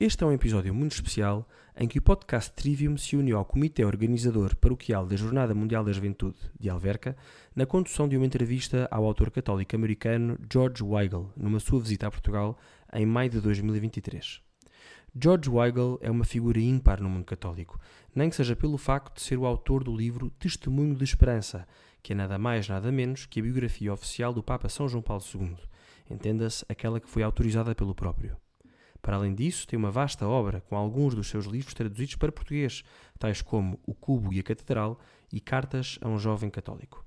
Este é um episódio muito especial em que o podcast Trivium se uniu ao Comitê Organizador Paroquial da Jornada Mundial da Juventude de Alverca na condução de uma entrevista ao autor católico americano George Weigel numa sua visita a Portugal em maio de 2023. George Weigel é uma figura ímpar no mundo católico, nem que seja pelo facto de ser o autor do livro Testemunho de Esperança, que é nada mais nada menos que a biografia oficial do Papa São João Paulo II, entenda-se aquela que foi autorizada pelo próprio. Para além disso, tem uma vasta obra com alguns dos seus livros traduzidos para português, tais como O Cubo e a Catedral e Cartas a um Jovem Católico.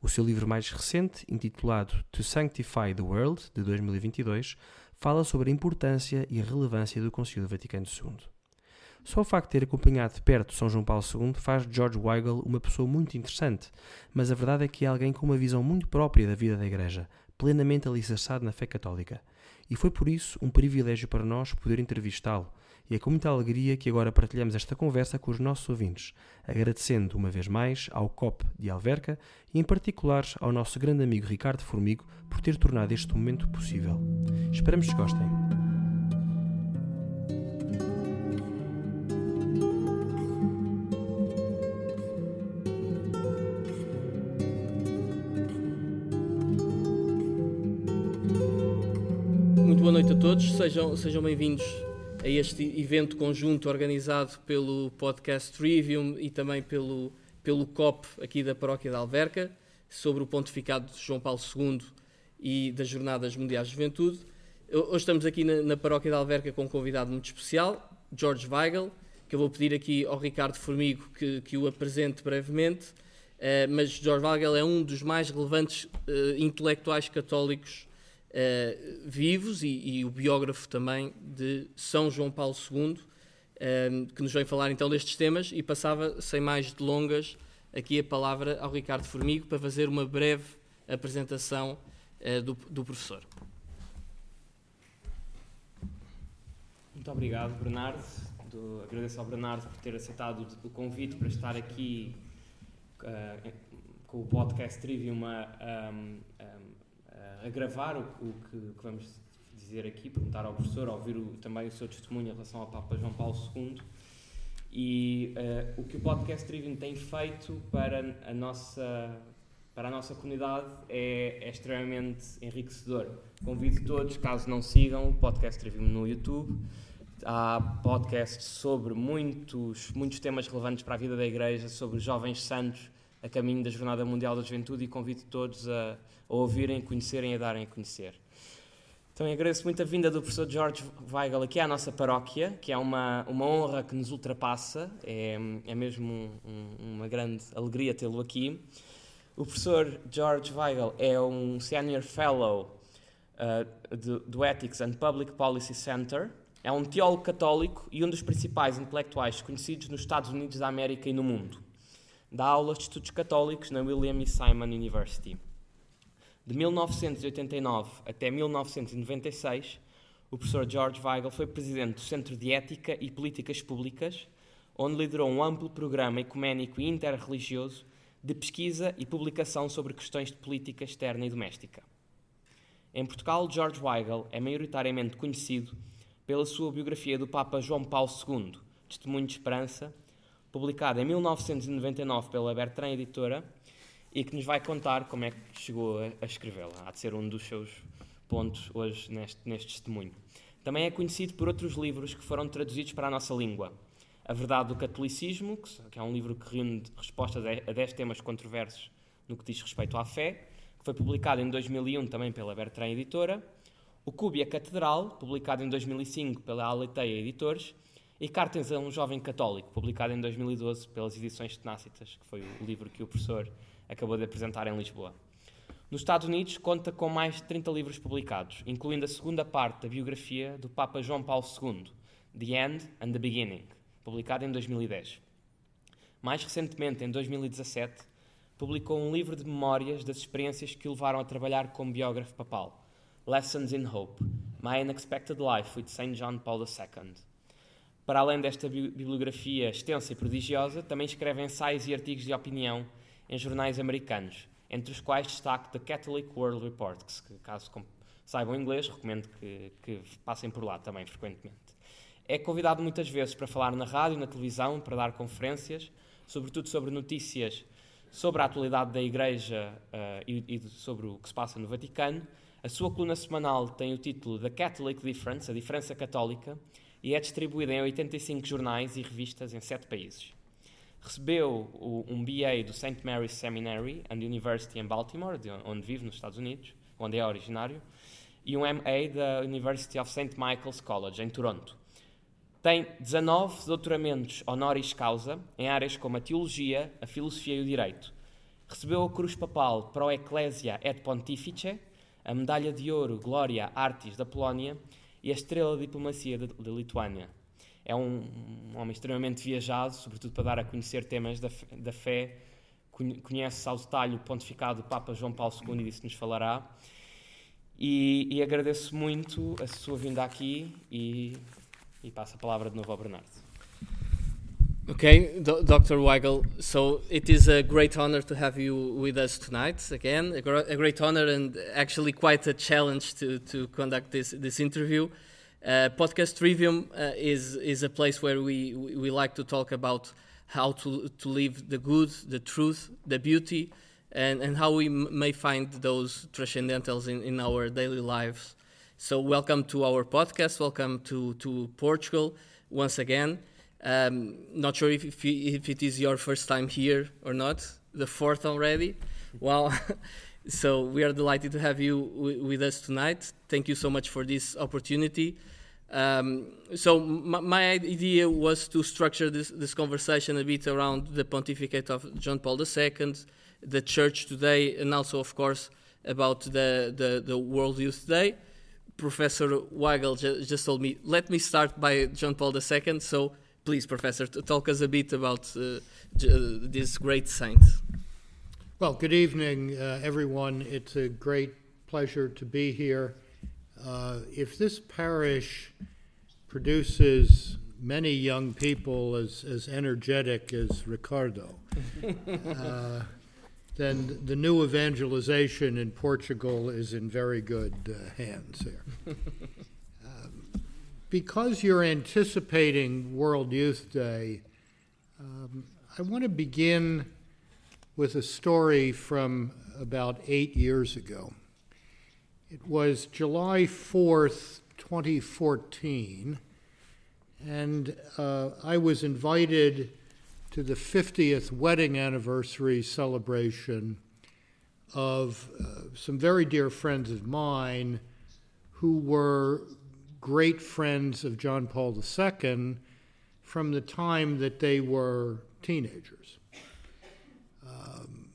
O seu livro mais recente, intitulado To Sanctify the World, de 2022, fala sobre a importância e relevância do Concílio Vaticano II. Só o facto de ter acompanhado de perto São João Paulo II faz de George Weigel uma pessoa muito interessante, mas a verdade é que é alguém com uma visão muito própria da vida da Igreja, plenamente alicerçado na fé católica e foi por isso um privilégio para nós poder entrevistá-lo. E é com muita alegria que agora partilhamos esta conversa com os nossos ouvintes, agradecendo uma vez mais ao COP de Alverca e em particular ao nosso grande amigo Ricardo Formigo por ter tornado este momento possível. Esperamos que gostem. Sejam, sejam bem-vindos a este evento conjunto organizado pelo podcast Trivium e também pelo, pelo COP aqui da Paróquia da Alverca, sobre o pontificado de João Paulo II e das Jornadas Mundiais de Juventude. Hoje estamos aqui na, na Paróquia da Alverca com um convidado muito especial, George Weigel, que eu vou pedir aqui ao Ricardo Formigo que, que o apresente brevemente. Uh, mas George Weigel é um dos mais relevantes uh, intelectuais católicos uh, vivos e, e, o biógrafo também de São João Paulo II, eh, que nos vem falar então destes temas e passava, sem mais delongas, aqui a palavra ao Ricardo Formigo para fazer uma breve apresentação uh, do, do professor. Muito obrigado, Bernardo. Do, agradeço ao Bernardo por ter aceitado o convite para estar aqui uh, com o podcast Trivium a, um, a gravar o, o que, que, vamos dizer aqui, perguntar ao professor, ouvir o, também o seu testemunho em relação ao Papa João Paulo II. E uh, o que o podcast Trivium tem feito para a nossa, para a nossa comunidade é, é extremamente enriquecedor. Convido todos, caso não sigam, o podcast Trivium no YouTube. Há podcasts sobre muitos, muitos temas relevantes para a vida da Igreja, sobre jovens santos a caminho da Jornada Mundial da Juventude e convido todos a, a ouvirem, conhecerem e a darem a conhecer. Também agradeço muito a vinda do professor George Weigel aqui à nossa paróquia, que é uma, uma honra que nos ultrapassa, é, é mesmo um, uma grande alegria tê-lo aqui. O professor George Weigel é um Senior Fellow uh, do, do Ethics and Public Policy Center, é um teólogo católico e um dos principais intelectuais conhecidos nos Estados Unidos da América e no mundo. Dá aulas de estudos católicos na William e Simon University. De 1989 até 1996, o professor George Weigel foi presidente do Centro de Ética e Políticas Públicas, onde liderou um amplo programa ecuménico e interreligioso de pesquisa e publicação sobre questões de política externa e doméstica. Em Portugal, George Weigel é maioritariamente conhecido pela sua biografia do Papa João Paulo II, Testemunho de Esperança, publicado em 1999 pela Bertrand Editora e que nos vai contar como é que chegou a, a escrevê-la. Há de ser um dos seus pontos hoje neste, neste testemunho. Também é conhecido por outros livros que foram traduzidos para a nossa língua. A Verdade do Catolicismo, que é um livro que reúne respostas a 10 temas controversos no que diz respeito à fé, que foi publicado em 2001 também pela Bertrand Editora. O Cubo e a Catedral, publicado em 2005 pela Aleteia Editores, e Cartas a um Jovem Católico, publicado em 2012 pelas Edições Tenácitas, que foi o livro que o professor acabou de apresentar em Lisboa. Nos Estados Unidos, conta com mais de 30 livros publicados, incluindo a segunda parte da biografia do Papa João Paulo II, The End and the Beginning, publicado em 2010. Mais recentemente, em 2017, publicou um livro de memórias das experiências que o levaram a trabalhar como biógrafo papal, Lessons in Hope, My Unexpected Life with St. John Paul II. Para além desta bibliografia extensa e prodigiosa, também escreve ensaios e artigos de opinião em jornais americanos, entre os quais destaco The Catholic World Report, que caso saibam inglês, recomendo que, que passem por lá também frequentemente. É convidado muitas vezes para falar na rádio, na televisão, para dar conferências, sobretudo sobre notícias sobre a atualidade da Igreja uh, e, e, sobre o que se passa no Vaticano. A sua coluna semanal tem o título The Catholic Difference, a diferença católica, e é distribuída em 85 jornais e revistas em 7 países. Recebeu o, um BA do St. Mary's Seminary and University em Baltimore, onde vive nos Estados Unidos, onde é originário, e um MA da University of St. Michael's College, em Toronto. Tem 19 doutoramentos honoris causa em áreas como a teologia, a filosofia e o direito. Recebeu a Cruz Papal Pro Ecclesia et Pontifice, a Medalha de Ouro Gloria Artis da Polónia e a Estrela de Diplomacia da Lituânia. É um, um, homem extremamente viajado, sobretudo para dar a conhecer temas da, da fé. Conhece ao detalhe o pontificado do Papa João Paulo II e disso nos falará. E, e agradeço muito a sua vinda aqui e, e passo a palavra de novo ao Bernardo. Okay, D Dr. Weigel, so it is a great honor to have you with us tonight again. A, gr a great honor and actually quite a challenge to, to conduct this, this interview. Uh, Podcast Trivium uh, is is a place where we, we like to talk about how to to live the good, the truth, the beauty, and, and how we may find those transcendentals in, in our daily lives. So welcome to our podcast. Welcome to to Portugal once again. Um, not sure if, if if it is your first time here or not. The fourth already. Well. So we are delighted to have you with us tonight. Thank you so much for this opportunity. Um, so my idea was to structure this, this, conversation a bit around the pontificate of John Paul II, the church today, and also, of course, about the, the, the World Youth Day. Professor Weigel just told me, let me start by John Paul II. So please, Professor, talk us a bit about uh, this great saint. Well, good evening, uh, everyone. It's a great pleasure to be here. Uh, if this parish produces many young people as, as energetic as Ricardo, uh, then the new evangelization in Portugal is in very good uh, hands here. Because you're anticipating World Youth Day, um, I want to begin with a story from about eight years ago. It was July 4th, 2014, and uh, I was invited to the 50th wedding anniversary celebration of uh, some very dear friends of mine who were great friends of John Paul II from the time that they were teenagers um,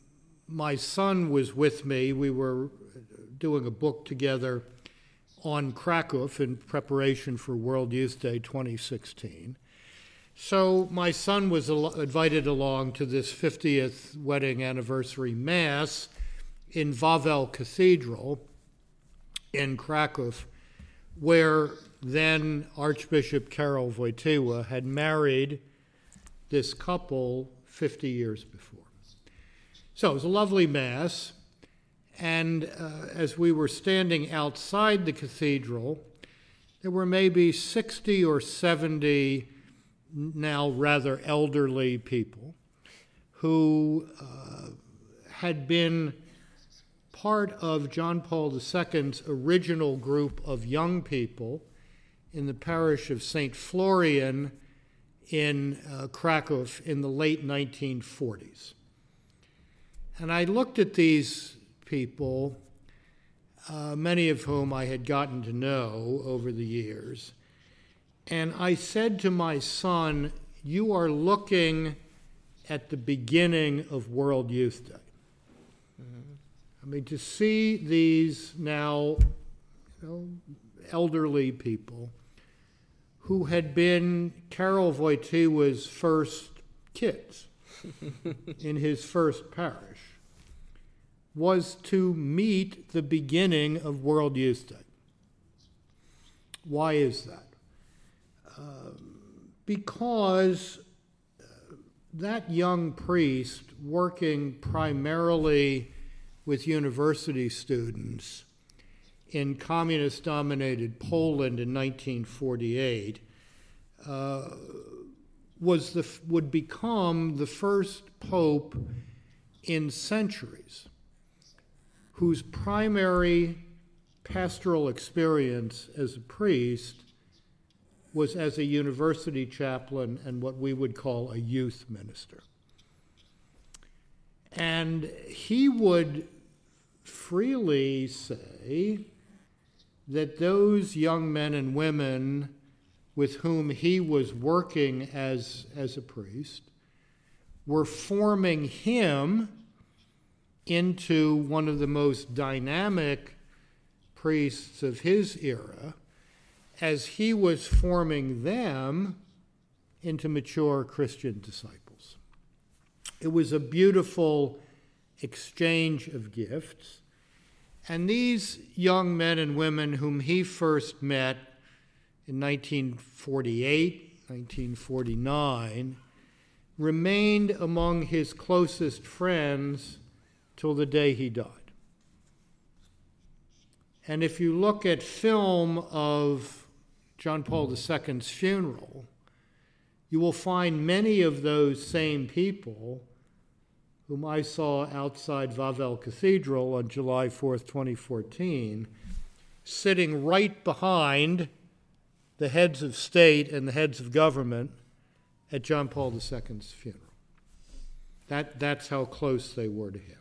my son was with me. We were doing a book together on Krakow in preparation for World Youth Day 2016. So my son was invited along to this 50th wedding anniversary mass in Wawel Cathedral in Krakow, where then Archbishop Karol Wojtyła had married this couple 50 years before. So it was a lovely Mass. And uh, as we were standing outside the cathedral, there were maybe 60 or 70 now rather elderly people who uh, had been part of John Paul II's original group of young people in the parish of St. Florian in uh, Krakow in the late 1940s. And I looked at these people, uh, many of whom I had gotten to know over the years, and I said to my son, You are looking at the beginning of World Youth Day. Mm-hmm. I mean, to see these now you know, elderly people who had been Karol Wojtyła's first kids in his first parish was to meet the beginning of World Youth Day. Why is that? Uh, because uh, that young priest, working primarily with university students in communist dominated Poland in 1948, uh, was the, would become the first pope in centuries whose primary pastoral experience as a priest was as a university chaplain and what we would call a youth minister. And he would freely say that those young men and women with whom he was working as, as a priest were forming him into one of the most dynamic priests of his era as he was forming them into mature Christian disciples. It was a beautiful exchange of gifts. And these young men and women whom he first met in 1948, 1949, remained among his closest friends till the day he died. And if you look at film of John Paul II's funeral, you will find many of those same people whom I saw outside Wawel Cathedral on July 4th, 2014, sitting right behind the heads of state and the heads of government at John Paul II's funeral. That, that's how close they were to him.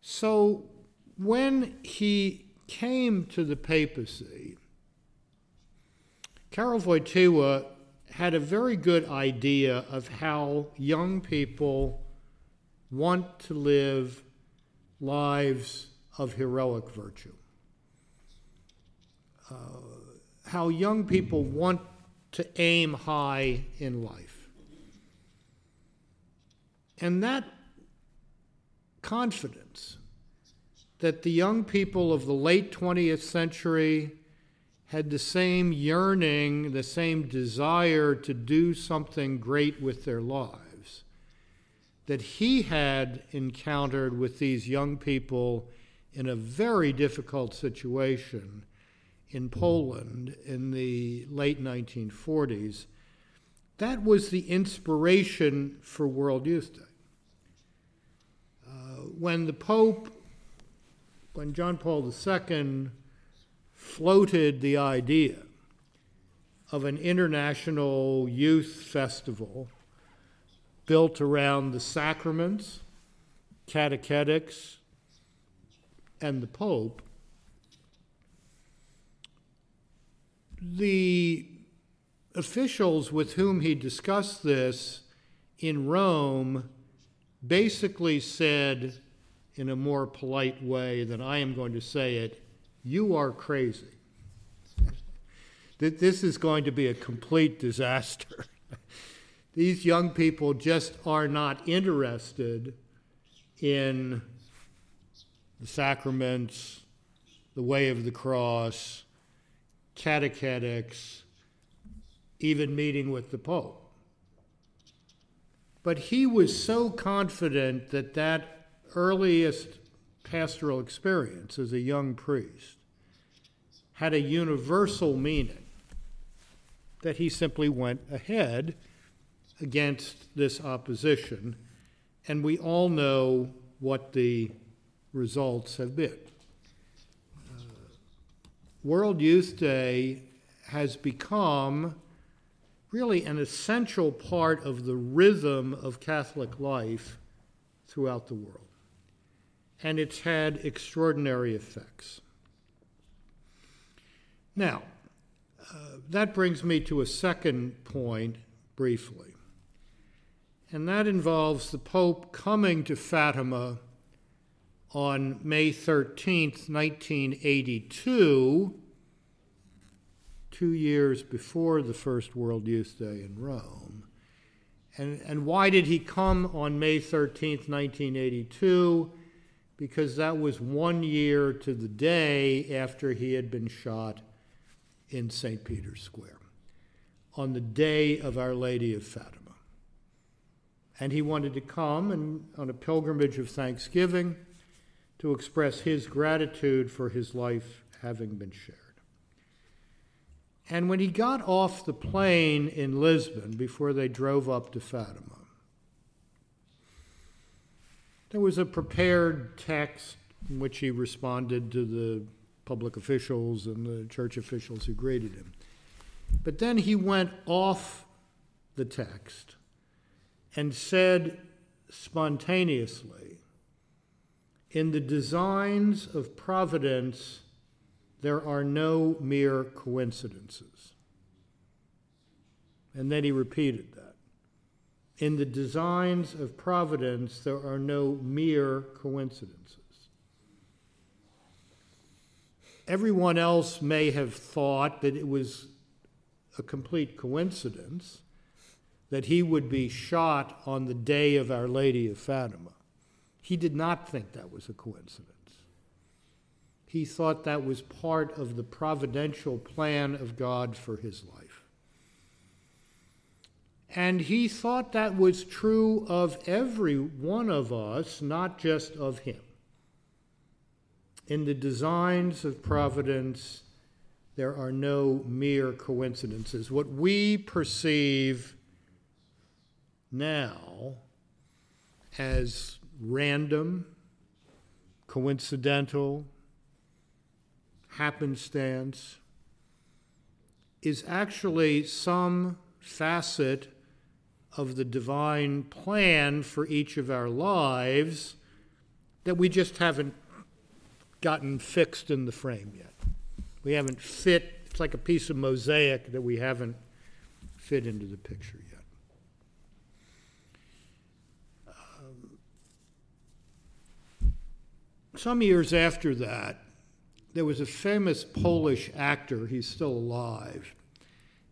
So when he came to the papacy, Karol Wojtyła had a very good idea of how young people want to live lives of heroic virtue. Uh, how young people want to aim high in life. And that confidence that the young people of the late 20th century had the same yearning, the same desire to do something great with their lives that he had encountered with these young people in a very difficult situation in Poland in the late 1940s. That was the inspiration for World Youth Day. Uh, when the Pope, when John Paul II floated the idea of an international youth festival built around the sacraments, catechetics, and the Pope, the officials with whom he discussed this in Rome basically said, in a more polite way than I am going to say it, you are crazy. that this is going to be a complete disaster. These young people just are not interested in the sacraments, the way of the cross, catechetics, even meeting with the Pope. But he was so confident that that earliest pastoral experience as a young priest had a universal meaning that he simply went ahead against this opposition, and we all know what the results have been. Uh, World Youth Day has become really an essential part of the rhythm of Catholic life throughout the world and it's had extraordinary effects. Now, uh, that brings me to a second point briefly, and that involves the Pope coming to Fatima on May 13th, 1982, two years before the First World Youth Day in Rome. And, and why did he come on May 13, 1982? Because that was one year to the day after he had been shot in St. Peter's Square, on the day of Our Lady of Fatima. And he wanted to come and, on a pilgrimage of thanksgiving to express his gratitude for his life having been shared. And when he got off the plane in Lisbon before they drove up to Fatima, there was a prepared text in which he responded to the public officials and the church officials who greeted him. But then he went off the text and said spontaneously, In the designs of providence, there are no mere coincidences. And then he repeated. In the designs of providence, there are no mere coincidences. Everyone else may have thought that it was a complete coincidence that he would be shot on the day of Our Lady of Fatima. He did not think that was a coincidence. He thought that was part of the providential plan of God for his life. And he thought that was true of every one of us, not just of him. In the designs of providence, there are no mere coincidences. What we perceive now as random, coincidental, happenstance is actually some facet of the divine plan for each of our lives that we just haven't gotten fixed in the frame yet. We haven't fit, it's like a piece of mosaic that we haven't fit into the picture yet. Um, some years after that, there was a famous Polish actor, he's still alive,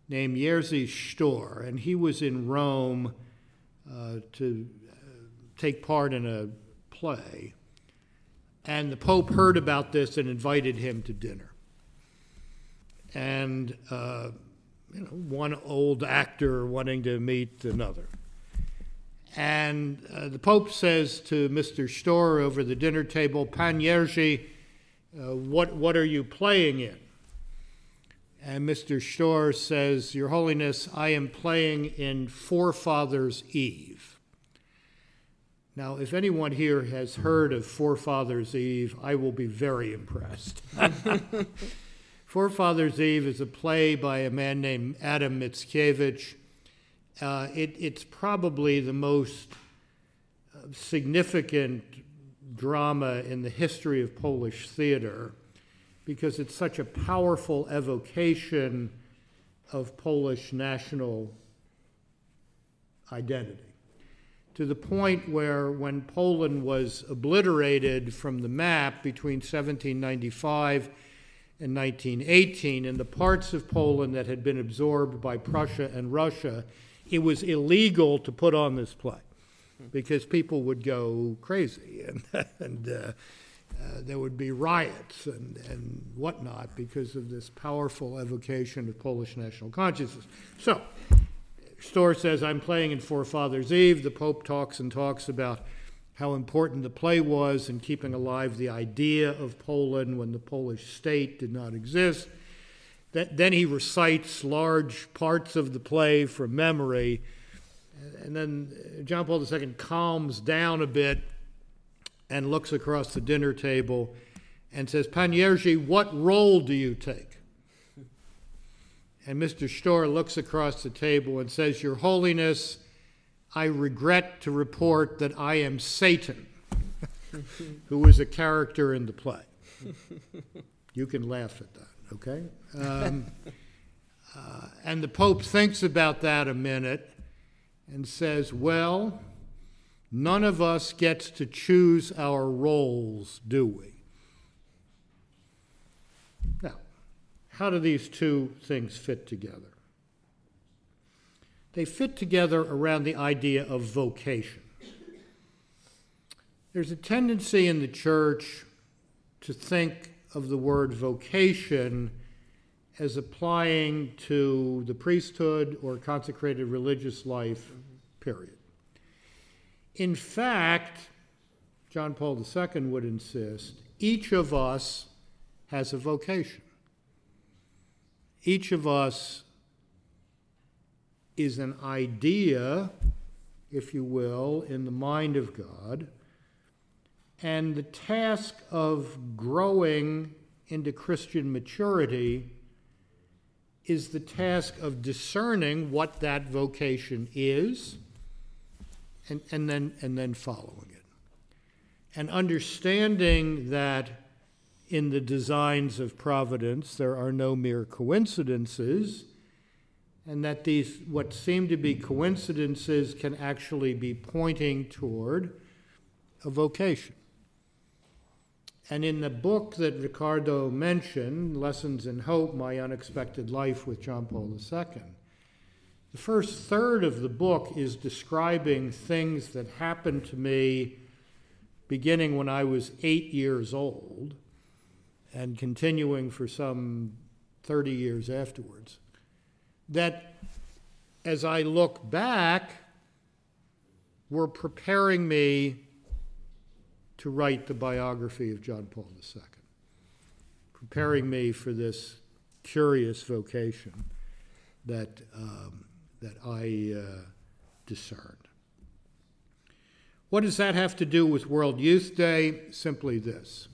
named Jerzy Stuhr, and he was in Rome uh, to uh, take part in a play. And the Pope heard about this and invited him to dinner. And, uh, you know, one old actor wanting to meet another. And uh, the Pope says to Mr. Stuhr over the dinner table, Pan Jerzy, uh, what, what are you playing in? And Mr. Stuhr says, Your Holiness, I am playing in Forefathers Eve. Now, if anyone here has heard of Forefathers Eve, I will be very impressed. Forefathers Eve is a play by a man named Adam Mickiewicz. Uh, it, it's probably the most uh, significant drama in the history of Polish theater because it's such a powerful evocation of Polish national identity. To the point where when Poland was obliterated from the map between 1795 and 1918, in the parts of Poland that had been absorbed by Prussia and Russia, it was illegal to put on this play because people would go crazy and, and uh, uh, there would be riots and, and whatnot because of this powerful evocation of Polish national consciousness. So, Stuhr says, I'm playing in Forefathers Eve. The Pope talks and talks about how important the play was in keeping alive the idea of Poland when the Polish state did not exist. That, then he recites large parts of the play from memory. And then John Paul II calms down a bit and looks across the dinner table and says, Pan Jerzy, what role do you take? And Mr. Stuhr looks across the table and says, Your Holiness, I regret to report that I am Satan, who was a character in the play. You can laugh at that, okay? Um, uh, and the Pope thinks about that a minute and says, Well, none of us gets to choose our roles, do we? Now, how do these two things fit together? They fit together around the idea of vocation. There's a tendency in the church to think of the word vocation as applying to the priesthood or consecrated religious life, period. In fact, John Paul II would insist each of us has a vocation each of us is an idea, if you will, in the mind of God. And the task of growing into Christian maturity is the task of discerning what that vocation is and, and, then, and then following it. And understanding that in the designs of providence there are no mere coincidences, and that these, what seem to be coincidences, can actually be pointing toward a vocation. And in the book that Ricardo mentioned, Lessons in Hope My Unexpected Life with John Paul II, the first third of the book is describing things that happened to me beginning when I was eight years old and continuing for some 30 years afterwards. That as I look back, were preparing me to write the biography of John Paul II, preparing me for this curious vocation that, um, that I uh, discerned. What does that have to do with World Youth Day? Simply this.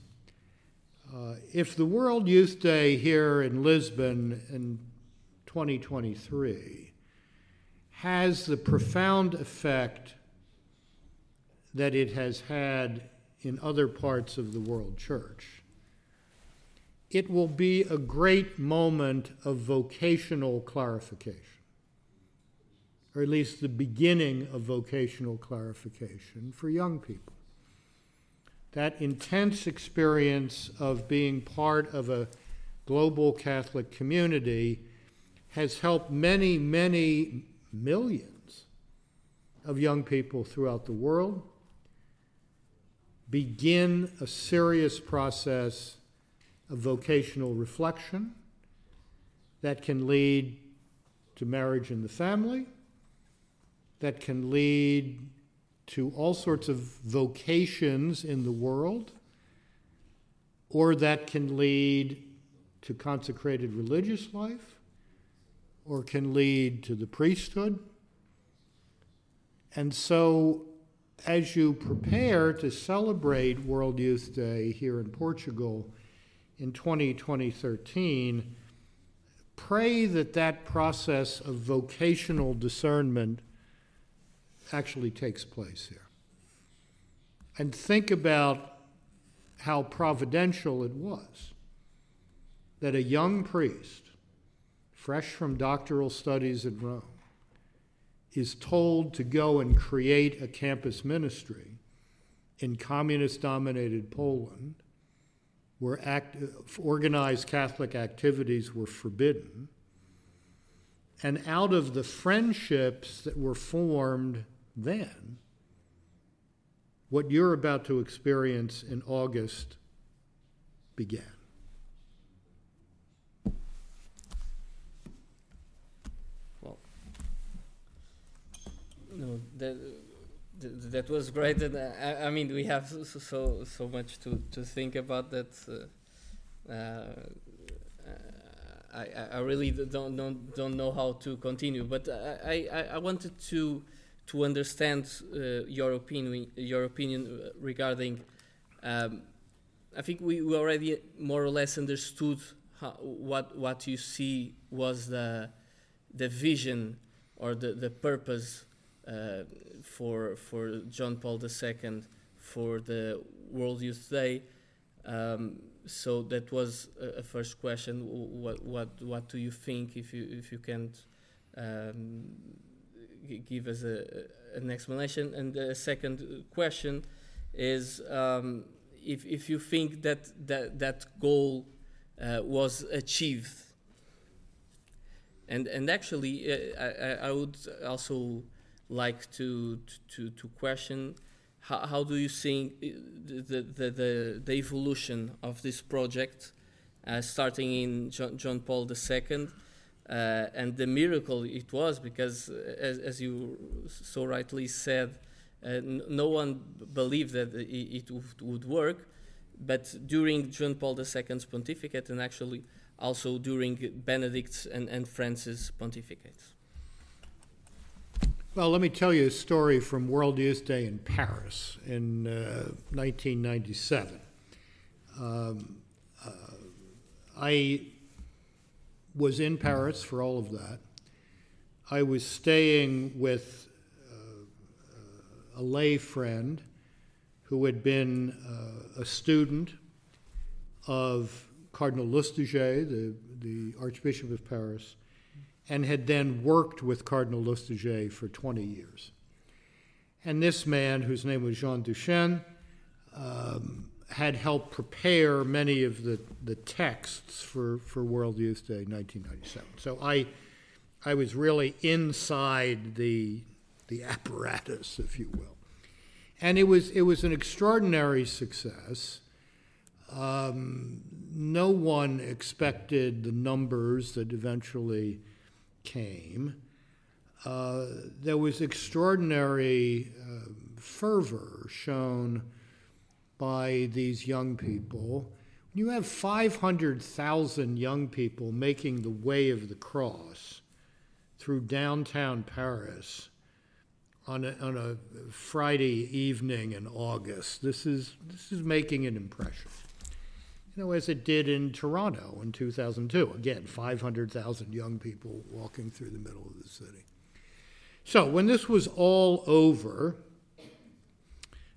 Uh, if the World Youth Day here in Lisbon in 2023 has the profound effect that it has had in other parts of the world church, it will be a great moment of vocational clarification, or at least the beginning of vocational clarification for young people. That intense experience of being part of a global Catholic community has helped many, many millions of young people throughout the world begin a serious process of vocational reflection that can lead to marriage in the family, that can lead to all sorts of vocations in the world, or that can lead to consecrated religious life, or can lead to the priesthood. And so, as you prepare to celebrate World Youth Day here in Portugal in 2013, pray that that process of vocational discernment actually takes place here. And think about how providential it was that a young priest, fresh from doctoral studies in Rome, is told to go and create a campus ministry in communist dominated Poland where act, organized Catholic activities were forbidden. And out of the friendships that were formed then, what you're about to experience in August began. Well, no, that that was great, and I, I mean we have so so, much to, to think about that. Uh, uh, I, I really don't, don't don't know how to continue, but I, I, I wanted to to understand uh, your opinion, your opinion uh, regarding. Um, I think we, we already more or less understood how, what what you see was the the vision or the the purpose uh, for for John Paul II for the World Youth Day. Um, so that was a, a, first question. What what what do you think if you if you can't um, give us a, an explanation. And the second question is um, if, if you think that that, that goal uh, was achieved. And, and actually, uh, I, I would also like to, to, to question how, how do you see the, the, the, the evolution of this project uh, starting in John, John Paul II uh, and the miracle it was because, uh, as, as you so rightly said, uh, no one believed that it, would, work. But during John Paul II's pontificate, and actually also during Benedict's and, and Francis' pontificates. Well, let me tell you a story from World Youth Day in Paris in uh, 1997. Um, uh, I was in Paris for all of that. I was staying with uh, a lay friend who had been uh, a student of Cardinal Lustiger, the, the Archbishop of Paris, and had then worked with Cardinal Lustiger for 20 years. And this man, whose name was Jean Duchesne, um, had helped prepare many of the, the texts for, for World Youth Day 1997. So I, I was really inside the, the apparatus, if you will. And it was, it was an extraordinary success. Um, no one expected the numbers that eventually came, uh, there was extraordinary uh, fervor shown by these young people. When you have 500,000 young people making the way of the cross through downtown Paris on a, on a Friday evening in August, this is, this is making an impression you know, as it did in Toronto in 2002. Again, 500,000 young people walking through the middle of the city. So when this was all over,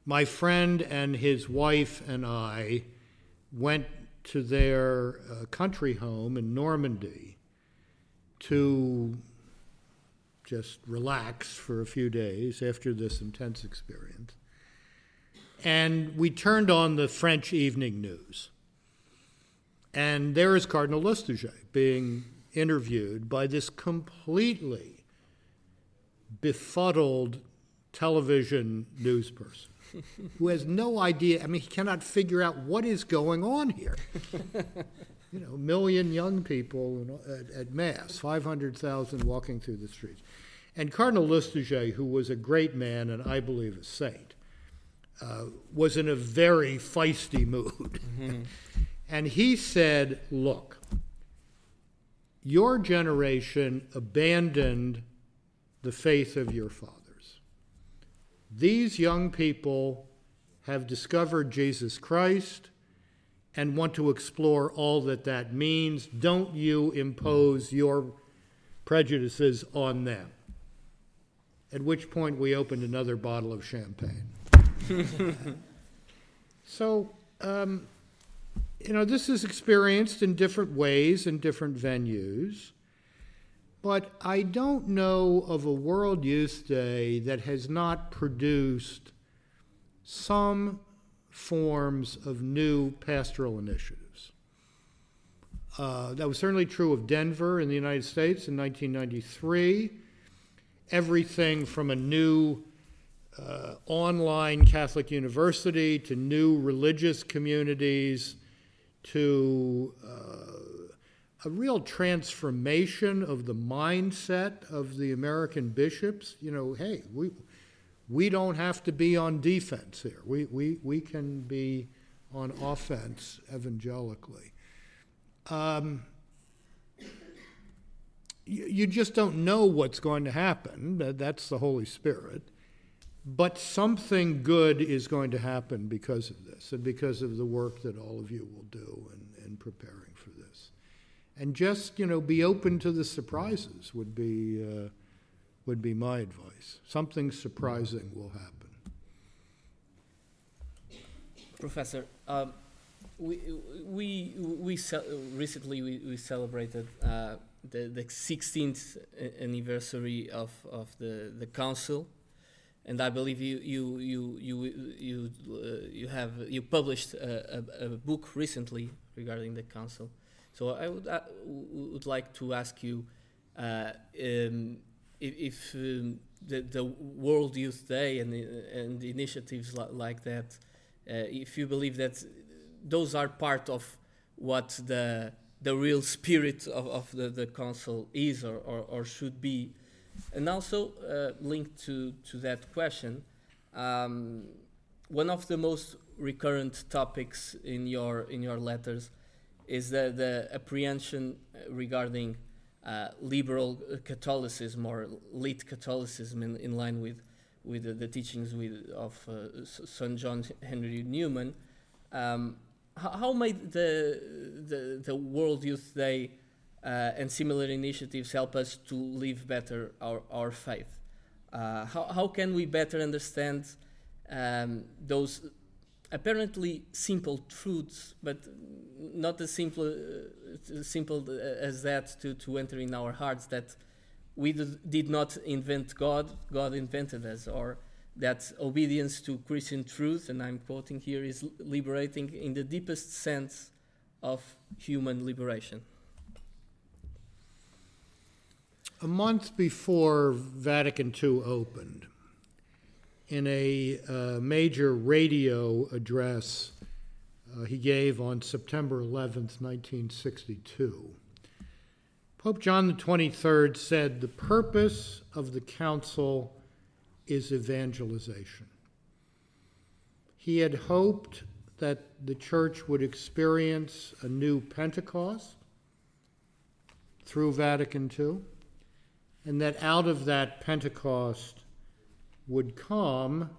my friend and his wife and I went to their uh, country home in Normandy to just relax for a few days after this intense experience. And we turned on the French evening news. And there is Cardinal Lustiger being interviewed by this completely befuddled television news person who has no idea. I mean, he cannot figure out what is going on here. you know, a million young people at, at Mass, 500,000 walking through the streets. And Cardinal Lustiger, who was a great man and I believe a saint, uh, was in a very feisty mood. Mm-hmm. And he said, Look, your generation abandoned the faith of your fathers. These young people have discovered Jesus Christ and want to explore all that that means. Don't you impose your prejudices on them. At which point we opened another bottle of champagne. so, um, you know, this is experienced in different ways in different venues, but I don't know of a World Youth Day that has not produced some forms of new pastoral initiatives. Uh, that was certainly true of Denver in the United States in 1993. Everything from a new uh, online Catholic university to new religious communities to uh, a real transformation of the mindset of the American bishops. You know, hey, we, we don't have to be on defense here. We, we, we can be on offense evangelically. Um, you, you just don't know what's going to happen. That's the Holy Spirit. But something good is going to happen because of this and because of the work that all of you will do preparing for this. And just, you know, be open to the surprises would be, uh, would be my advice. Something surprising will happen. Professor, um, we, we, we recently we, we celebrated uh, the, the 16th anniversary of, of the, the Council and I believe you you you you you uh, you have you published a, a, a, book recently regarding the council. So I would uh, would like to ask you uh, um, if, if um, the the World Youth Day and and initiatives li like that, uh, if you believe that those are part of what the the real spirit of, of the, the council is or, or, or should be. And also uh, linked to, to that question, um, one of the most recurrent topics in your in your letters is the, the apprehension regarding uh, liberal Catholicism or late Catholicism in, in line with, with the, the teachings with, of uh, St. John Henry Newman. Um, how, how might the, the, the World Youth Day uh, and similar initiatives help us to live better our, our faith? Uh, how, how can we better understand um, those apparently simple truths, but not as simple, uh, simple as that to, to enter in our hearts that we did not invent God, God invented us, or that obedience to Christian truth, and I'm quoting here, is liberating in the deepest sense of human liberation. A month before Vatican II opened, in a uh, major radio address uh, he gave on September 11th, 1962. Pope John XXIII said, The purpose of the council is evangelization. He had hoped that the church would experience a new Pentecost through Vatican II, and that out of that Pentecost would come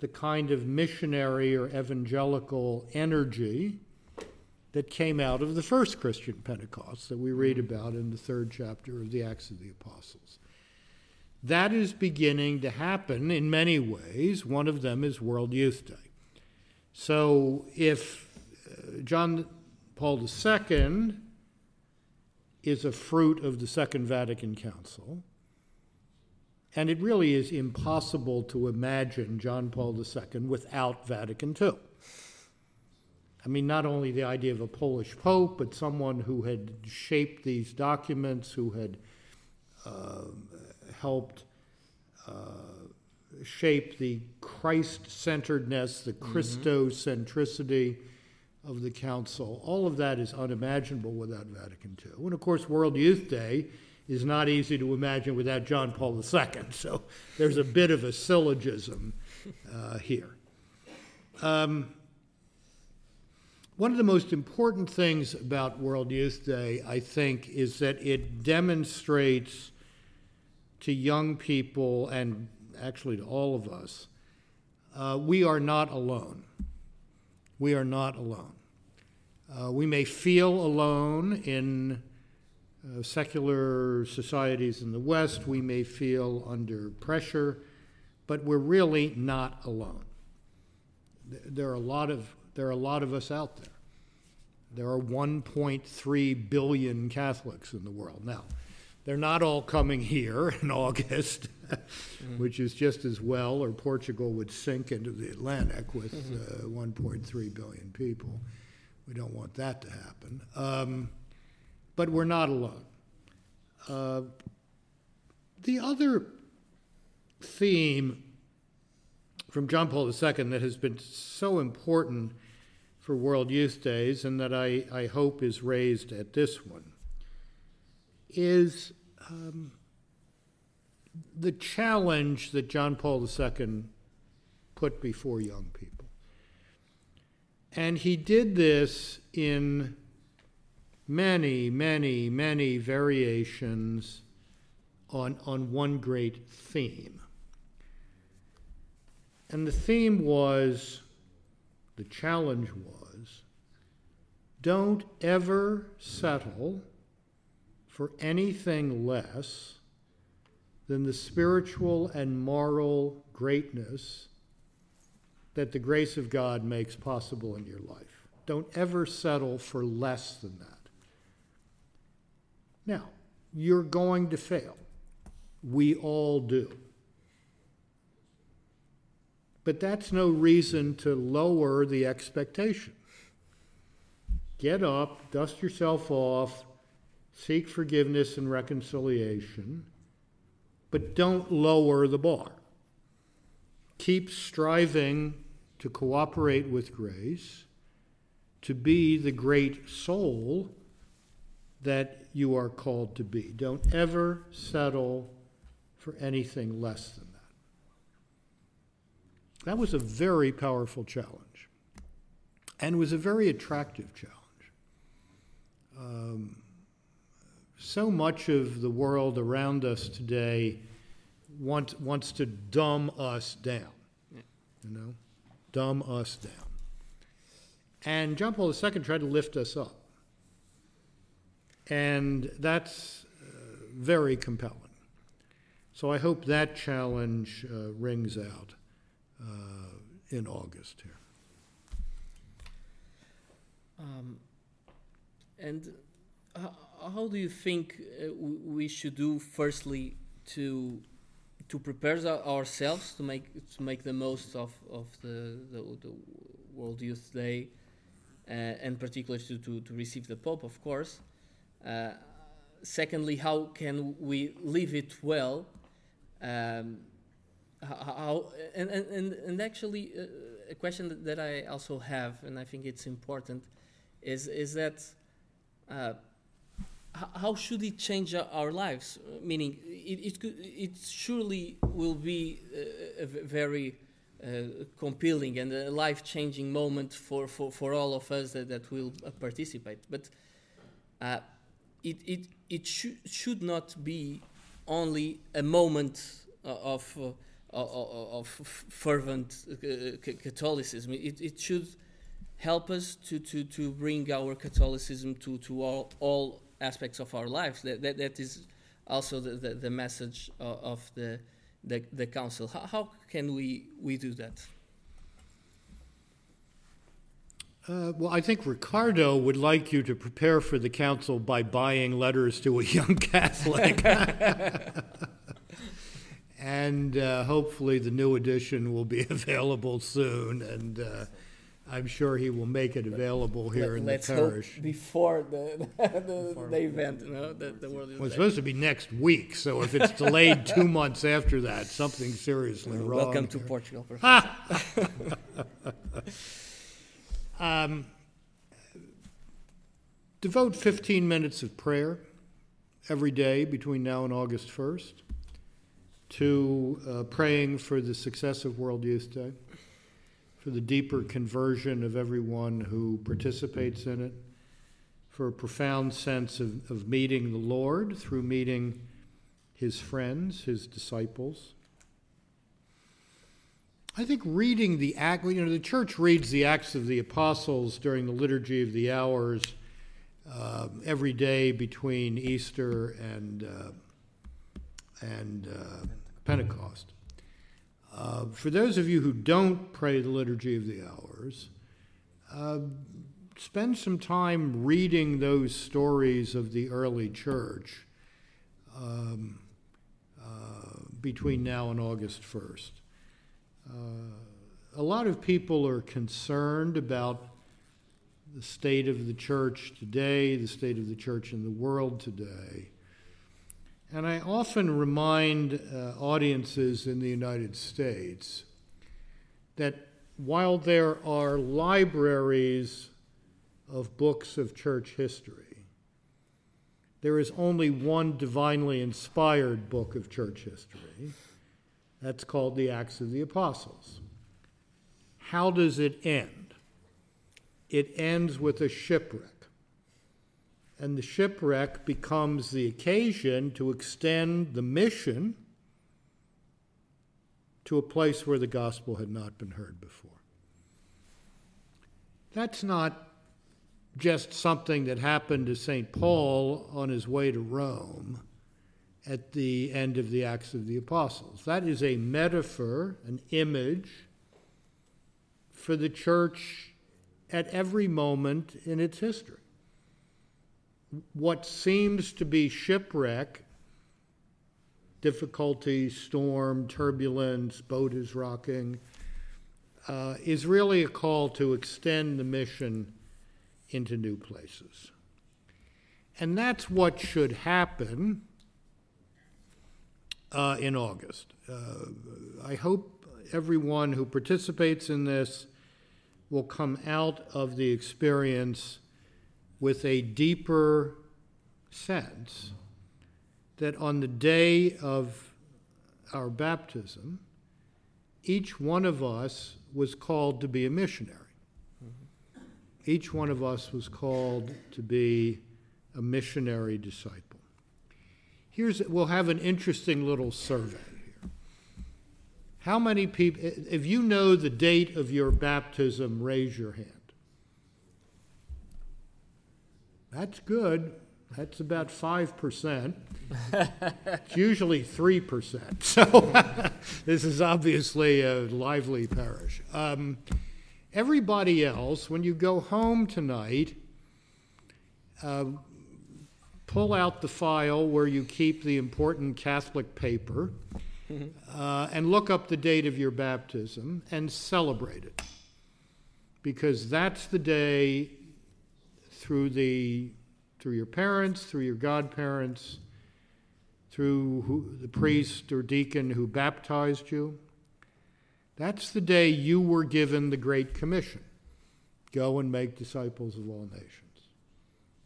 the kind of missionary or evangelical energy that came out of the first Christian Pentecost that we read about in the third chapter of the Acts of the Apostles. That is beginning to happen in many ways. One of them is World Youth Day. So if uh, John Paul II is a fruit of the Second Vatican Council, and it really is impossible to imagine John Paul II without Vatican II. I mean, not only the idea of a Polish pope, but someone who had shaped these documents, who had uh, helped uh, shape the Christ centeredness, the mm-hmm. Christocentricity of the council. All of that is unimaginable without Vatican II. And of course, World Youth Day is not easy to imagine without John Paul II. So there's a bit of a syllogism uh, here. Um, one of the most important things about World Youth Day, I think, is that it demonstrates to young people and actually to all of us uh, we are not alone. We are not alone. Uh, we may feel alone in uh, secular societies in the West, we may feel under pressure, but we're really not alone. There are a lot of, there are a lot of us out there. There are 1.3 billion Catholics in the world. Now, they're not all coming here in August, mm-hmm. which is just as well, or Portugal would sink into the Atlantic with mm-hmm. uh, 1.3 billion people. We don't want that to happen. Um, but we're not alone. Uh, the other theme from John Paul II that has been so important for World Youth Days and that I, I hope is raised at this one is um, the challenge that John Paul II put before young people. And he did this in many, many, many variations on, on one great theme. And the theme was, the challenge was, don't ever settle for anything less than the spiritual and moral greatness that the grace of God makes possible in your life. Don't ever settle for less than that. Now, you're going to fail. We all do. But that's no reason to lower the expectation. Get up, dust yourself off, seek forgiveness and reconciliation, but don't lower the bar. Keep striving to cooperate with grace, to be the great soul that you are called to be. Don't ever settle for anything less than that. That was a very powerful challenge and was a very attractive challenge. um, so much of the world around us today wants, wants to dumb us down. You know, dumb us down. And John Paul II tried to lift us up. And that's uh, very compelling. So I hope that challenge uh, rings out uh, in August here. Um, and how, how do you think uh, we should do firstly to to prepare our- ourselves to make to make the most of, of the, the, the World Youth Day uh, and particularly to, to, to receive the Pope of course uh, secondly how can we live it well um, how, and, and, and, actually uh, a question that, I also have and I think it's important is is that uh, how should it change our- lives? Uh, Meaning, it it, could, it surely will be a, a v- very uh, compelling and a life changing moment for, for, for all of us that, that will uh, participate. But uh, it it it should should not be only a moment of. Uh, o- o- of fervent uh, c- Catholicism. It, it should help us to, to, to bring our Catholicism to, to all, all aspects of our lives. That, that, that is also the, the, the message of, of the, the, the Council. How, how can we, we do that? Uh, well, I think Ricardo would like you to prepare for the council by buying letters to a young Catholic. and uh, hopefully the new edition will be available soon, and uh, I'm sure he will make it available here in the Let's parish. hope before the, the, the event, you know, the, the World Youth Well, it's Day. supposed to be next week, so if it's delayed two months after that, something seriously wrong. Welcome to here. Portugal, Professor. Um, devote 15 minutes of prayer every day between now and August 1st to uh, praying for the success of World Youth Day, for the deeper conversion of everyone who participates in it, for a profound sense of, of meeting the Lord through meeting his friends, his disciples. I think reading the act, you know, the church reads the Acts of the Apostles during the Liturgy of the Hours uh, every day between Easter and uh, and uh, Pentecost. Uh, for those of you who don't pray the Liturgy of the Hours, uh, spend some time reading those stories of the early church um, uh, between now and August 1st. Uh, a lot of people are concerned about the state of the church today, the state of the church in the world today. And I often remind uh, audiences in the United States that while there are libraries of books of church history, there is only one divinely inspired book of church history. That's called the Acts of the Apostles. How does it end? It ends with a shipwreck. And the shipwreck becomes the occasion to extend the mission to a place where the gospel had not been heard before. That's not just something that happened to St. Paul on his way to Rome at the end of the Acts of the Apostles. That is a metaphor, an image for the church at every moment in its history. What seems to be shipwreck, difficulty, storm, turbulence, boat is rocking, uh, is really a call to extend the mission into new places. And that's what should happen uh, in August. Uh, I hope everyone who participates in this will come out of the experience with a deeper sense that on the day of our baptism, each one of us was called to be a missionary. Each one of us was called to be a missionary disciple? Here's, we'll have an interesting little survey here. How many people, if you know the date of your baptism, raise your hand. That's good. That's about 5%. it's usually 3%. So this is obviously a lively parish. Um, everybody else, when you go home tonight, uh, pull out the file where you keep the important Catholic paper uh, and look up the date of your baptism and celebrate it. Because that's the day through the through your parents, through your godparents, through who, the priest or deacon who baptized you. That's the day you were given the Great Commission go and make disciples of all nations.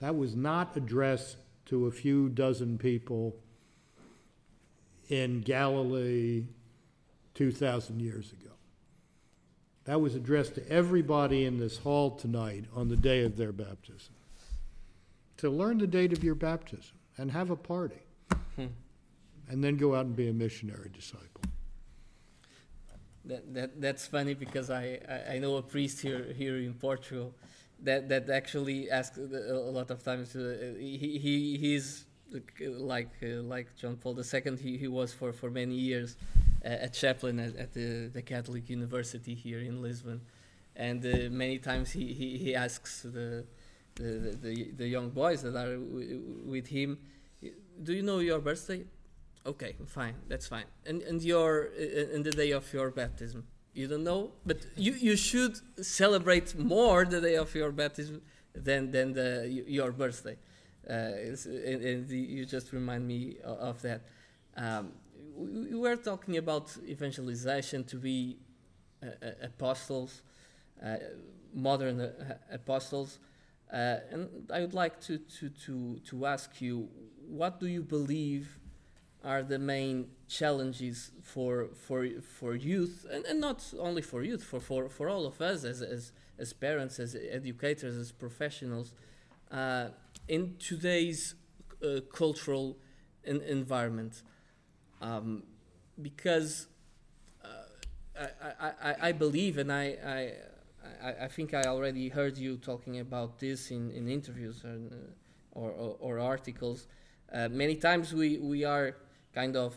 That was not addressed to a few dozen people in Galilee 2,000 years ago. That was addressed to everybody in this hall tonight on the day of their baptism. To learn the date of your baptism and have a party. Hmm. And then go out and be a missionary disciple. That, that that's funny because I, I, I know a priest here here in Portugal that that actually asks a lot of times. Uh, he he he's like uh, like John Paul II. He, he was for, for many years a chaplain at, at the, the Catholic University here in Lisbon, and uh, many times he, he, he asks the, the the the young boys that are with him, "Do you know your birthday?" Okay, fine, that's fine. And and your uh, and the day of your baptism, you don't know, but you you should celebrate more the day of your baptism than than the your birthday. Uh, and, and, you just remind me of that. Um, we, were talking about evangelization to be uh, uh apostles, uh, modern uh, apostles, and I would like to, to, to, to ask you, what do you believe are the main challenges for for for youth and, and not only for youth for, for, for all of us as, as as parents as educators as professionals uh, in today's uh, cultural environment um, because uh, I, I, I believe and I, I I, think I already heard you talking about this in, in interviews or, or, or, or articles. Uh, many times we, we are kind of,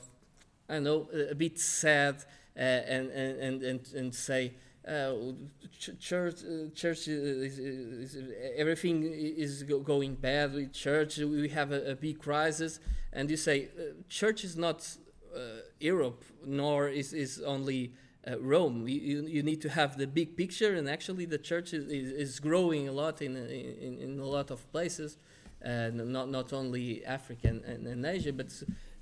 I don't know, a, bit sad uh, and, and, and, and say, uh, church, uh, church is, is, everything is go going bad with church. We have a, a big crisis, and you say uh, church is not uh, Europe, nor is is only uh, Rome. You, you need to have the big picture, and actually the church is, is, is growing a lot in, in, in a lot of places, not not only Africa and, and, and Asia, but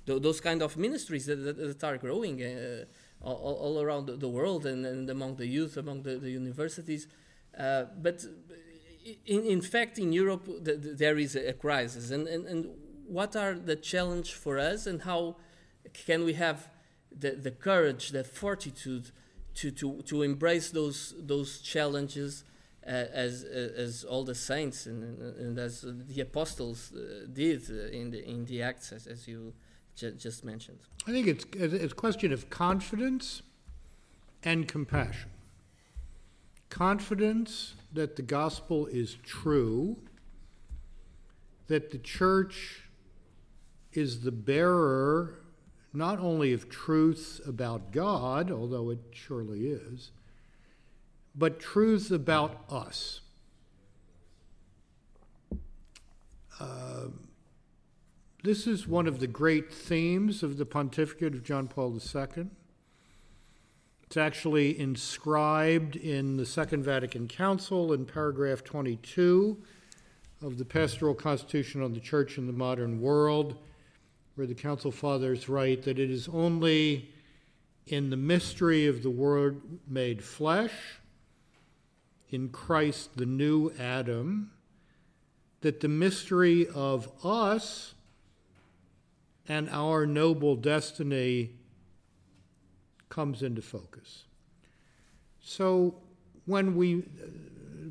th those kind of ministries that, that, that are growing uh, all, all, around the world and, and, among the youth, among the, the universities. Uh, but in, in fact, in Europe, the, the, there is a, crisis. And, and, and what are the challenge for us, and how can we have the, the courage, the fortitude to, to, to embrace those, those challenges uh, as, as all the saints and, and as the apostles uh, did in, the, in the Acts, as, as you ju just mentioned? I think it's, it's a question of confidence and compassion. Confidence that the gospel is true, that the church is the bearer not only of truths about God, although it surely is, but truths about us. Uh, this is one of the great themes of the pontificate of John Paul II. It's actually inscribed in the Second Vatican Council in paragraph 22 of the Pastoral Constitution on the Church in the Modern World where the Council Fathers write that it is only in the mystery of the Word made flesh, in Christ the new Adam, that the mystery of us and our noble destiny comes into focus. So when we uh,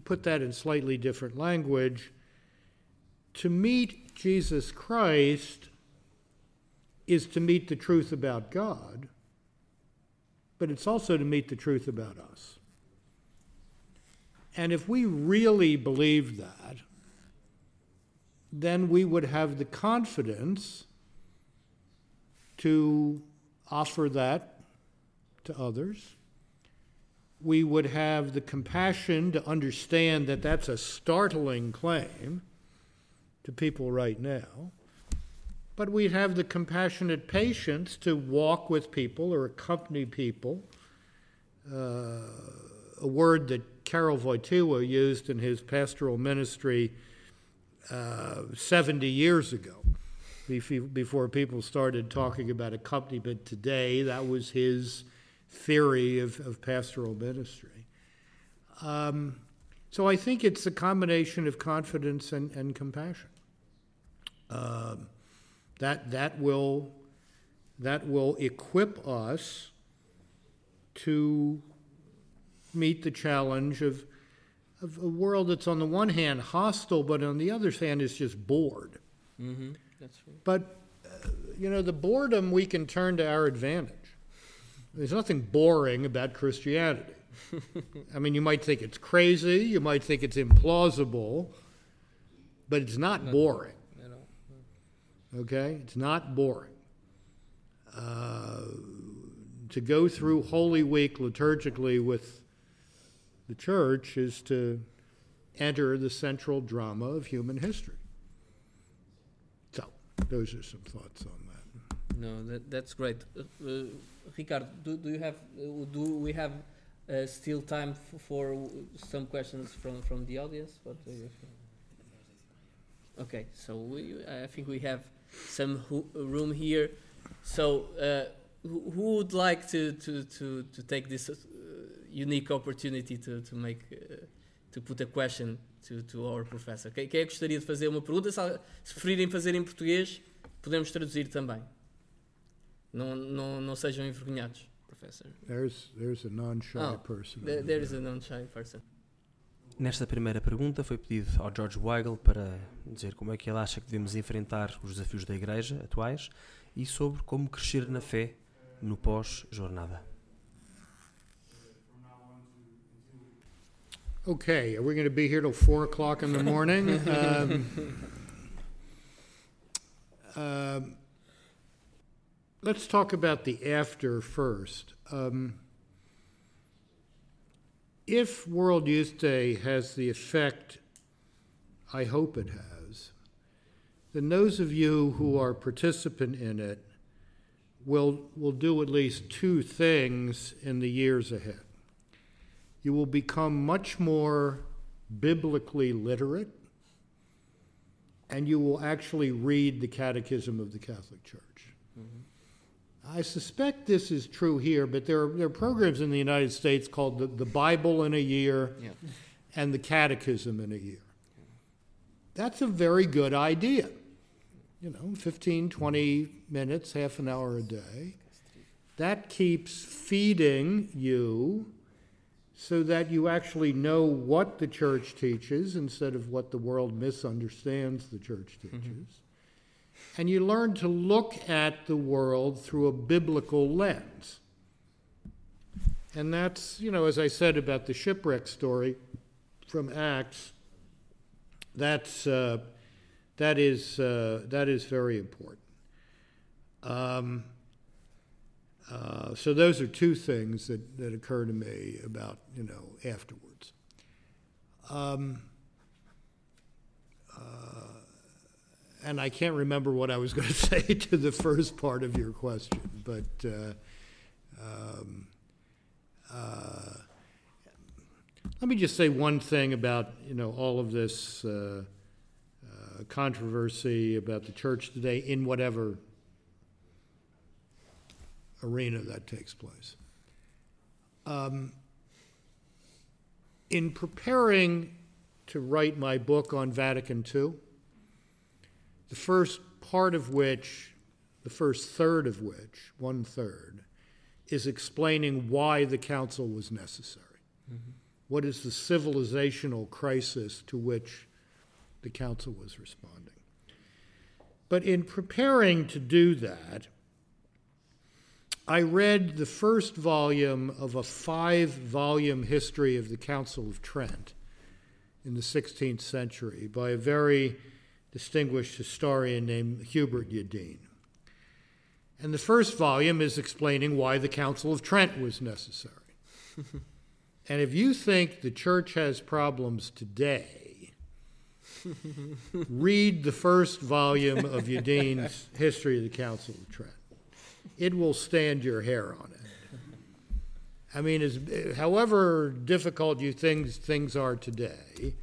put that in slightly different language, to meet Jesus Christ is to meet the truth about God, but it's also to meet the truth about us. And if we really believed that, then we would have the confidence to offer that to others. We would have the compassion to understand that that's a startling claim to people right now. But we'd have the compassionate patience to walk with people or accompany people. Uh, a word that Karol Wojtyła used in his pastoral ministry uh, 70 years ago, before people started talking about accompaniment today. That was his theory of, of pastoral ministry. Um, so I think it's a combination of confidence and, and compassion. Um, that, that, will, that will equip us to meet the challenge of, of a world that's on the one hand hostile, but on the other hand is just bored. Mm-hmm. That's true. But, uh, you know, the boredom we can turn to our advantage. There's nothing boring about Christianity. I mean, you might think it's crazy, you might think it's implausible, but it's not boring. Okay? It's not boring. Uh, to go through Holy Week liturgically with the church is to enter the central drama of human history. Those are some thoughts on that. No, that, that's great. Uh, uh, Ricardo, do, do you have, uh, do we have uh, still time for some questions from, from the audience? What do you Okay, so we, I think we have some room here. So, uh, who, who, would like to, to, to, to take this uh, unique opportunity to, to make uh, to put a question to, to our professor? Quem, quem é que gostaria de fazer uma pergunta? Se, se preferirem fazer em português, podemos traduzir também. Não, não, não sejam envergonhados, professor. There's, there's a non-shy oh, person. There, there is a non-shy person. Nesta primeira pergunta foi pedido ao George Weigel para dizer como é que ele acha que devemos enfrentar os desafios da Igreja atuais e sobre como crescer na fé no pós-jornada. Okay, are we going to be here till four o'clock in the morning? um, um, let's talk about the after first. Um, if World Youth Day has the effect I hope it has, then those of you who are participant in it will, will do at least two things in the years ahead. You will become much more biblically literate, and you will actually read the Catechism of the Catholic Church. Mm-hmm. I suspect this is true here, but there are, there are programs in the United States called the, the Bible in a Year yeah. and the Catechism in a Year. That's a very good idea. You know, 15, 20 minutes, half an hour a day. That keeps feeding you so that you actually know what the church teaches instead of what the world misunderstands the church teaches. Mm-hmm and you learn to look at the world through a biblical lens. And that's, you know, as I said about the shipwreck story from Acts, that's, uh, that, is, uh, that is very important. Um, uh, so those are two things that, that occur to me about, you know, afterwards. Um, uh, and I can't remember what I was going to say to the first part of your question, but uh, um, uh, let me just say one thing about you know all of this uh, controversy about the church today in whatever arena that takes place. Um, in preparing to write my book on Vatican II the first part of which, the first third of which, one third, is explaining why the council was necessary. Mm-hmm. What is the civilizational crisis to which the council was responding. But in preparing to do that, I read the first volume of a five volume history of the Council of Trent in the 16th century by a very distinguished historian named Hubert Jedin. And the first volume is explaining why the Council of Trent was necessary. and if you think the church has problems today, read the first volume of Jedin's History of the Council of Trent. It will stand your hair on it. I mean, as, however difficult you think things are today,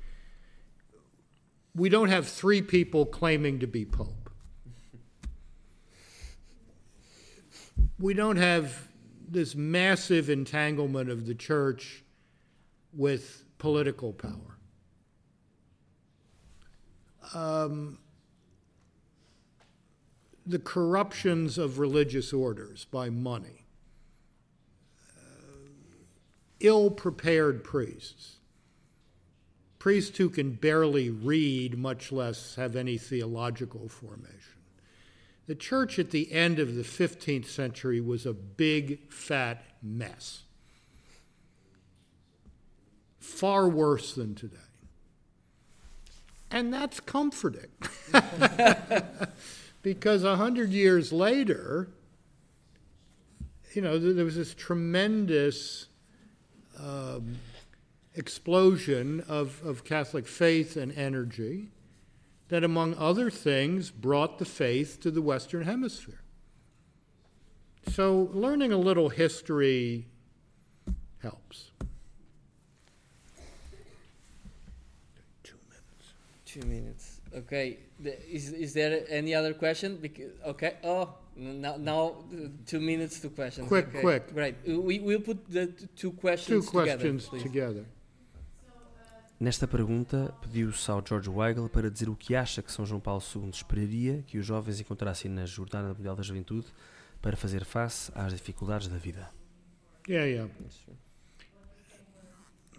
we don't have three people claiming to be pope. We don't have this massive entanglement of the church with political power. Um, the corruptions of religious orders by money, uh, ill prepared priests, priests who can barely read, much less have any theological formation. The church at the end of the 15th century was a big, fat mess. Far worse than today. And that's comforting. because a hundred years later, you know, there was this tremendous um, explosion of, of Catholic faith and energy that, among other things, brought the faith to the Western Hemisphere. So, learning a little history helps. Two minutes. Two minutes. Okay. Is, is there any other question? Because, okay. Oh, now, now two minutes to questions. Quick, okay. quick. Great. We, we'll put the two questions two questions together. together. Nesta pergunta, pediu-se ao George Weigel para dizer o que acha que São João Paulo II esperaria que os jovens encontrassem na Jornada Mundial da Juventude para fazer face às dificuldades da vida. Yeah, yeah. Yes, sure.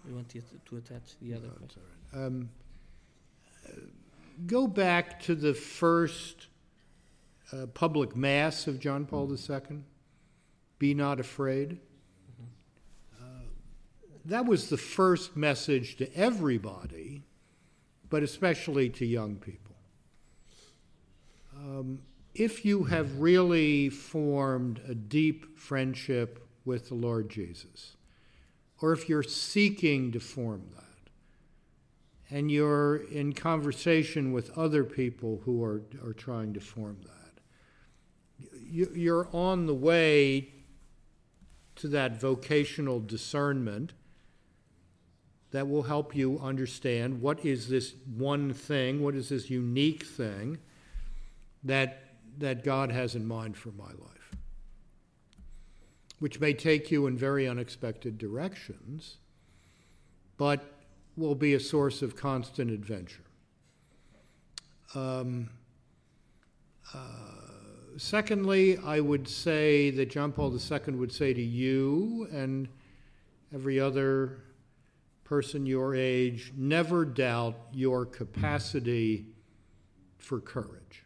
You want to, to attach the other No, question? Go back to the first uh, public mass of John Paul II. Be not afraid. Uh, that was the first message to everybody, but especially to young people. Um, if you have really formed a deep friendship with the Lord Jesus, or if you're seeking to form that, and you're in conversation with other people who are, are trying to form that, you, you're on the way to that vocational discernment that will help you understand what is this one thing, what is this unique thing that, that God has in mind for my life, which may take you in very unexpected directions, but will be a source of constant adventure. Um, uh, secondly, I would say that John Paul II would say to you and every other person your age never doubt your capacity for courage.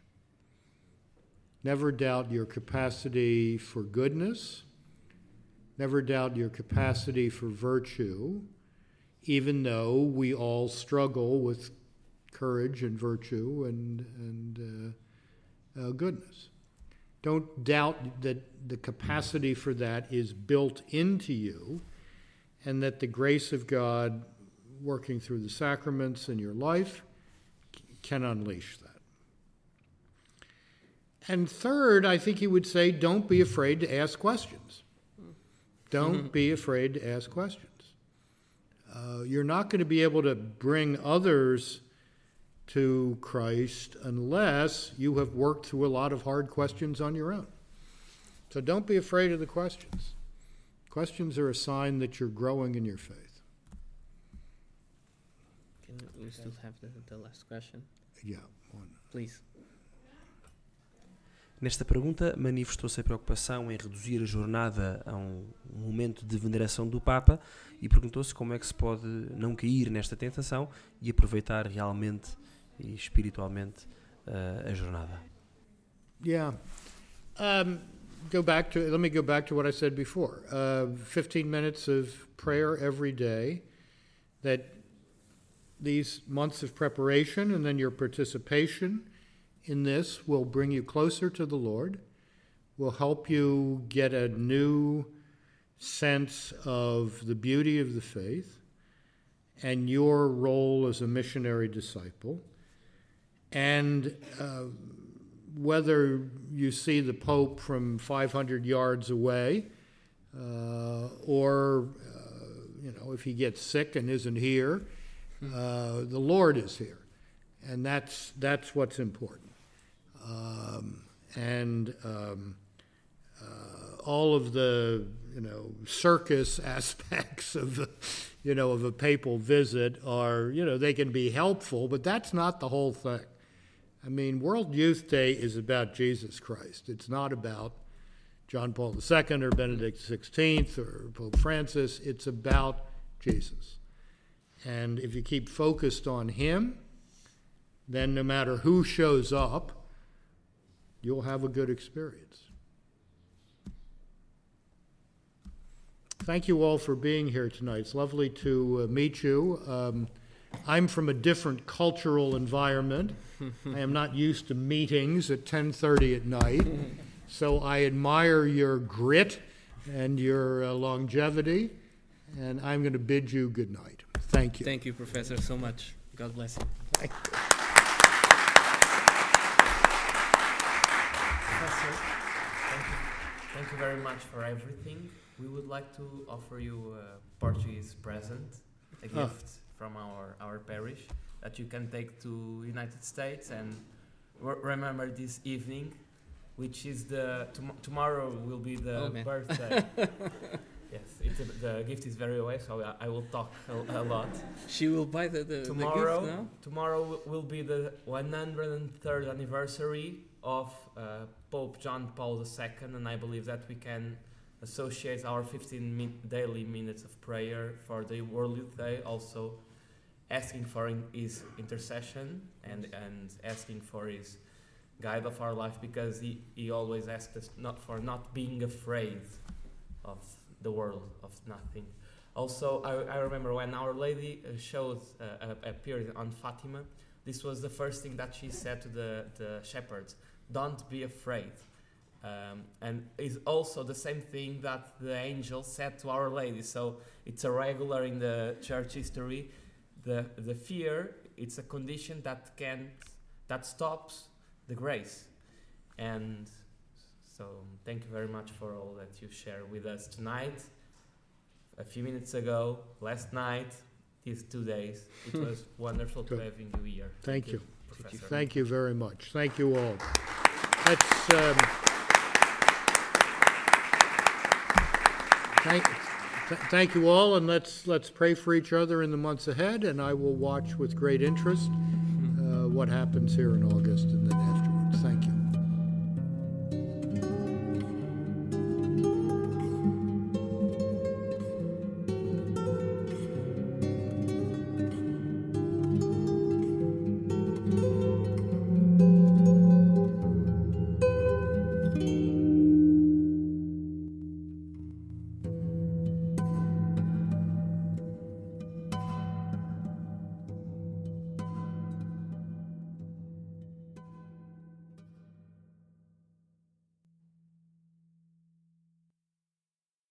Never doubt your capacity for goodness. Never doubt your capacity for virtue, even though we all struggle with courage and virtue and, and uh, uh, goodness. Don't doubt that the capacity for that is built into you and that the grace of God working through the sacraments in your life can unleash that. And third, I think he would say, don't be afraid to ask questions. Don't be afraid to ask questions. Uh, you're not going to be able to bring others to Christ unless you have worked through a lot of hard questions on your own. So don't be afraid of the questions. Questions are a sign that you're growing in your faith. Can we still have the, the last question? Yeah, one. Please. Nesta pergunta, manifestou-se a preocupação em reduzir a jornada a um momento de veneração do Papa e perguntou-se como é que se pode não cair nesta tentação e aproveitar realmente e espiritualmente uh, a jornada. Yeah. Um, go back to, let me go back to what I said before. Uh, 15 minutes of prayer every day, that these months of preparation and then your participation in this will bring you closer to the Lord, will help you get a new sense of the beauty of the faith and your role as a missionary disciple. And uh, whether you see the Pope from 500 yards away, uh, or uh, you know if he gets sick and isn't here, uh, the Lord is here, and that's that's what's important. Um, and um, uh, all of the you know circus aspects of you know of a papal visit are you know they can be helpful, but that's not the whole thing. I mean, World Youth Day is about Jesus Christ. It's not about John Paul II or Benedict XVI or Pope Francis. It's about Jesus. And if you keep focused on Him, then no matter who shows up, you'll have a good experience. Thank you all for being here tonight. It's lovely to uh, meet you. Um, I'm from a different cultural environment. I am not used to meetings at 10:30 at night. So I admire your grit and your uh, longevity, and I'm going to bid you good night. Thank you. Thank you, Professor, so much. God bless you. Thank you. Professor, thank you, thank you very much for everything. We would like to offer you a Portuguese present, a gift from our, our parish that you can take to United States and re- remember this evening, which is the tom- tomorrow will be the Oh, birthday. yes, it's a, the gift is very away, so I, I will talk a, a lot. She will buy the, the, tomorrow, the gift now? tomorrow will be the 103rd anniversary of uh, Pope John Paul II, and I believe that we can associate our 15 min- daily minutes of prayer for the World Youth Day, also asking for his intercession and, and asking for his guide of our life because he, he always asked us not for not being afraid of the world, of nothing. Also, I, I remember when Our Lady uh, showed uh, appeared on Fatima, this was the first thing that she said to the, the shepherds don't be afraid. Um, and is also the same thing that the angel said to Our Lady. So it's a regular in the church history. The, the fear, it's a condition that can that stops the grace. And so thank you very much for all that you share with us tonight. A few minutes ago, last night, these two days. It was wonderful to have you here. Thank you. Professor. Thank you very much. Thank you all. Let's, um, thank, th- thank you all, and let's, let's pray for each other in the months ahead, and I will watch with great interest uh, what happens here in August.